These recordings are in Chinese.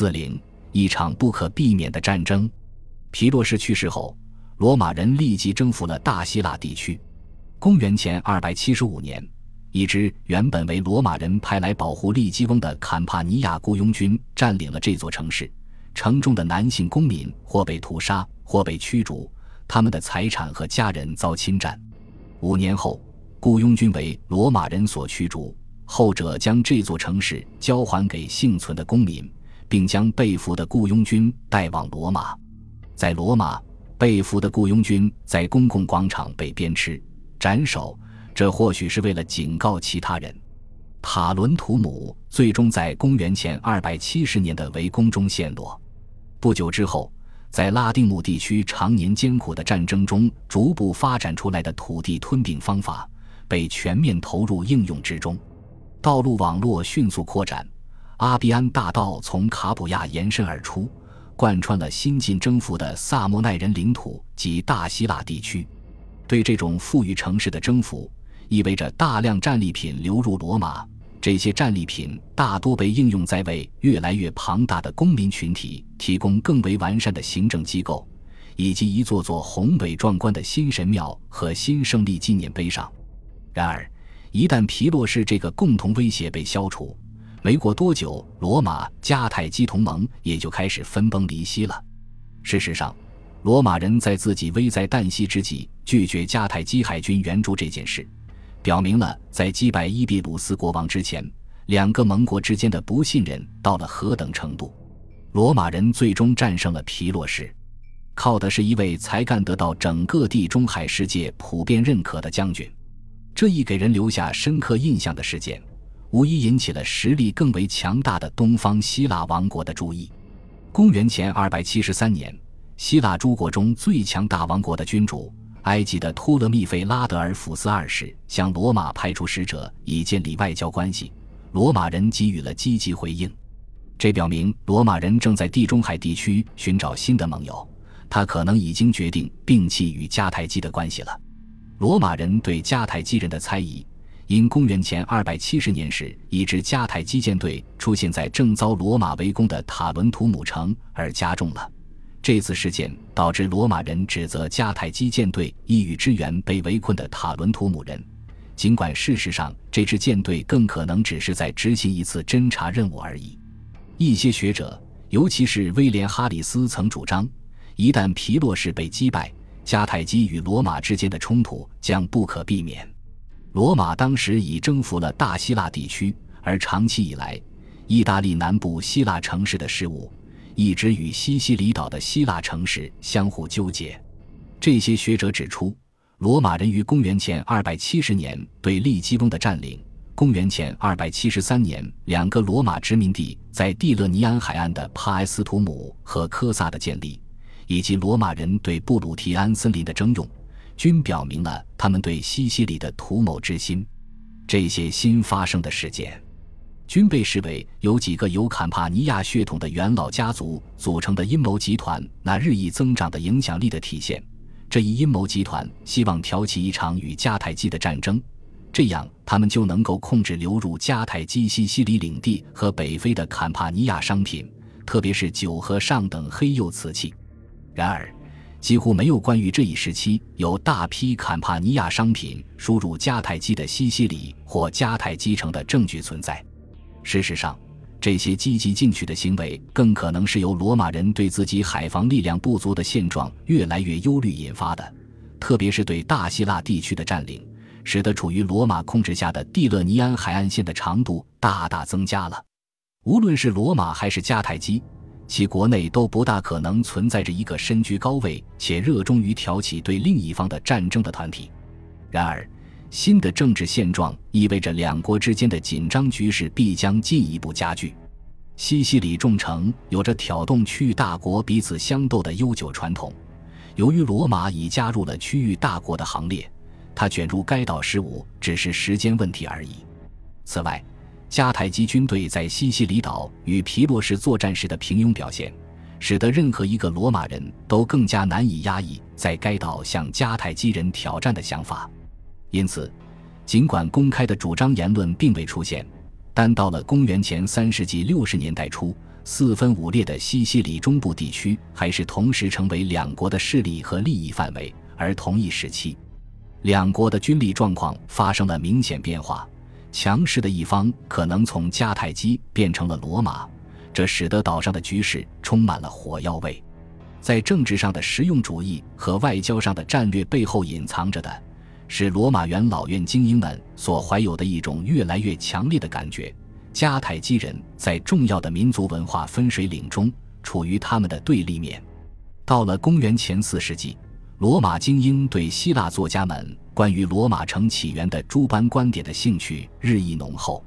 四零，一场不可避免的战争。皮洛士去世后，罗马人立即征服了大希腊地区。公元前二百七十五年，一支原本为罗马人派来保护利基翁的坎帕尼亚雇佣军占领了这座城市。城中的男性公民或被屠杀，或被驱逐，他们的财产和家人遭侵占。五年后，雇佣军为罗马人所驱逐，后者将这座城市交还给幸存的公民，并将被俘的雇佣军带往罗马。在罗马，被俘的雇佣军在公共广场被鞭笞、斩首，这或许是为了警告其他人。塔伦图姆最终在公元前二百七十年的围攻中陷落。不久之后，在拉丁姆地区常年艰苦的战争中逐步发展出来的土地吞并方法被全面投入应用之中，道路网络迅速扩展，阿比安大道从卡普亚延伸而出。贯穿了新近征服的萨莫奈人领土及大希腊地区，对这种富裕城市的征服，意味着大量战利品流入罗马。这些战利品大多被应用在为越来越庞大的公民群体提供更为完善的行政机构，以及一座座宏伟壮观的新神庙和新胜利纪念碑上。然而，一旦皮洛士这个共同威胁被消除，没过多久，罗马迦太基同盟也就开始分崩离析了。事实上，罗马人在自己危在旦夕之际拒绝迦太基海军援助这件事，表明了在击败伊比鲁斯国王之前，两个盟国之间的不信任到了何等程度。罗马人最终战胜了皮洛士，靠的是一位才干得到整个地中海世界普遍认可的将军。这一给人留下深刻印象的事件。无疑引起了实力更为强大的东方希腊王国的注意。公元前二百七十三年，希腊诸国中最强大王国的君主埃及的托勒密费拉德尔福斯二世向罗马派出使者以建立外交关系，罗马人给予了积极回应。这表明罗马人正在地中海地区寻找新的盟友，他可能已经决定摒弃与迦太基的关系了。罗马人对迦太基人的猜疑。因公元前二百七十年时，一支迦太基舰队出现在正遭罗马围攻的塔伦图姆城而加重了。这次事件导致罗马人指责迦太基舰队意欲支援被围困的塔伦图姆人，尽管事实上这支舰队更可能只是在执行一次侦察任务而已。一些学者，尤其是威廉·哈里斯，曾主张，一旦皮洛士被击败，迦太基与罗马之间的冲突将不可避免。罗马当时已征服了大希腊地区，而长期以来，意大利南部希腊城市的事务一直与西西里岛的希腊城市相互纠结。这些学者指出，罗马人于公元前270年对利基翁的占领，公元前273年两个罗马殖民地在蒂勒尼安海岸的帕埃斯图姆和科萨的建立，以及罗马人对布鲁提安森林的征用。均表明了他们对西西里的图谋之心。这些新发生的事件，均被视为由几个有坎帕尼亚血统的元老家族组成的阴谋集团那日益增长的影响力的体现。这一阴谋集团希望挑起一场与迦太基的战争，这样他们就能够控制流入迦太基西西里领地和北非的坎帕尼亚商品，特别是酒和上等黑釉瓷器。然而，几乎没有关于这一时期有大批坎帕尼亚商品输入迦太基的西西里或迦太基城的证据存在。事实上，这些积极进取的行为更可能是由罗马人对自己海防力量不足的现状越来越忧虑引发的，特别是对大希腊地区的占领，使得处于罗马控制下的蒂勒尼安海岸线的长度大大增加了。无论是罗马还是迦太基。其国内都不大可能存在着一个身居高位且热衷于挑起对另一方的战争的团体。然而，新的政治现状意味着两国之间的紧张局势必将进一步加剧。西西里众城有着挑动区域大国彼此相斗的悠久传统。由于罗马已加入了区域大国的行列，它卷入该岛事务只是时间问题而已。此外，迦太基军队在西西里岛与皮洛士作战时的平庸表现，使得任何一个罗马人都更加难以压抑在该岛向迦太基人挑战的想法。因此，尽管公开的主张言论并未出现，但到了公元前三世纪六十年代初，四分五裂的西西里中部地区，还是同时成为两国的势力和利益范围。而同一时期，两国的军力状况发生了明显变化，强势的一方可能从迦太基变成了罗马，这使得岛上的局势充满了火药味。在政治上的实用主义和外交上的战略背后隐藏着的，是罗马元老院精英们所怀有的一种越来越强烈的感觉：迦太基人在重要的民族文化分水岭中处于他们的对立面。到了公元前四世纪，罗马精英对希腊作家们关于罗马城起源的诸般观点的兴趣日益浓厚。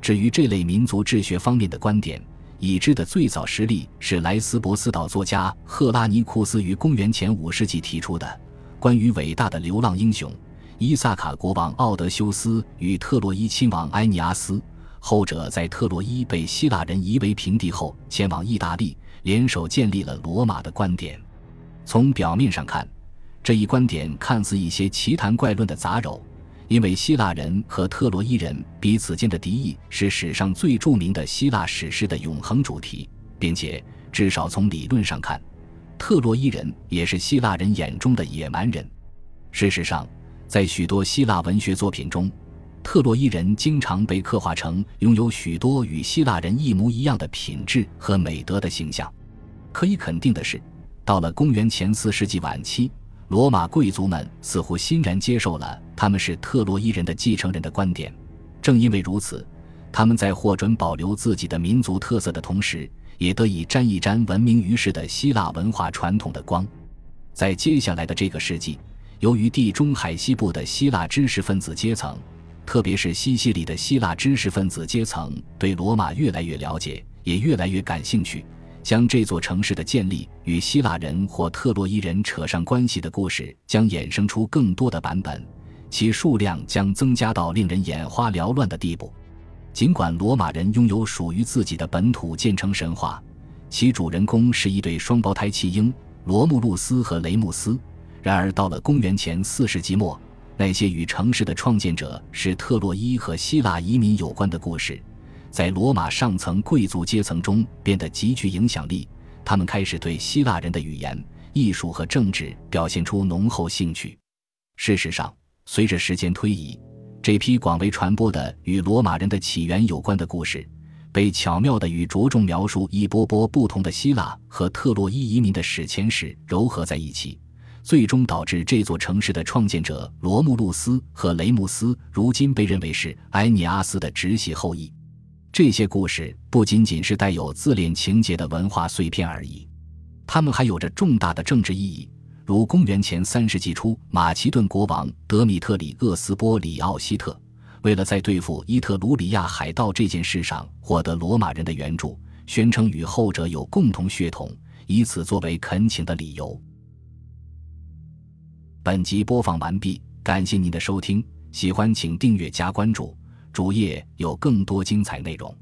至于这类民族志学方面的观点，已知的最早实例是莱斯博斯岛作家赫拉尼库斯于公元前五世纪提出的关于伟大的流浪英雄伊萨卡国王奥德修斯与特洛伊亲王埃尼阿斯，后者在特洛伊被希腊人夷为平地后，前往意大利，联手建立了罗马的观点。从表面上看，这一观点看似一些奇谈怪论的杂糅。因为希腊人和特洛伊人彼此间的敌意是史上最著名的希腊史诗的永恒主题，并且至少从理论上看，特洛伊人也是希腊人眼中的野蛮人。事实上，在许多希腊文学作品中，特洛伊人经常被刻画成拥有许多与希腊人一模一样的品质和美德的形象。可以肯定的是，到了公元前四世纪晚期。罗马贵族们似乎欣然接受了他们是特洛伊人的继承人的观点，正因为如此，他们在获准保留自己的民族特色的同时，也得以沾一沾闻名于世的希腊文化传统的光。在接下来的这个世纪，由于地中海西部的希腊知识分子阶层，特别是西西里的希腊知识分子阶层，对罗马越来越了解，也越来越感兴趣。将这座城市的建立与希腊人或特洛伊人扯上关系的故事将衍生出更多的版本，其数量将增加到令人眼花缭乱的地步。尽管罗马人拥有属于自己的本土建成神话，其主人公是一对双胞胎弃婴罗慕路斯和雷穆斯，然而到了公元前四世纪末，那些与城市的创建者是特洛伊和希腊移民有关的故事。在罗马上层贵族阶层中变得极具影响力，他们开始对希腊人的语言、艺术和政治表现出浓厚兴趣。事实上，随着时间推移，这批广为传播的与罗马人的起源有关的故事，被巧妙地与着重描述一波波不同的希腊和特洛伊移民的史前史糅合在一起，最终导致这座城市的创建者罗慕路斯和雷穆斯如今被认为是埃尼阿斯的直系后裔。这些故事不仅仅是带有自恋情节的文化碎片而已，它们还有着重大的政治意义。如公元前三世纪初，马其顿国王德米特里厄斯波里奥西特为了在对付伊特鲁里亚海盗这件事上获得罗马人的援助，宣称与后者有共同血统，以此作为恳请的理由。本集播放完毕，感谢您的收听，喜欢请订阅加关注。主页有更多精彩内容。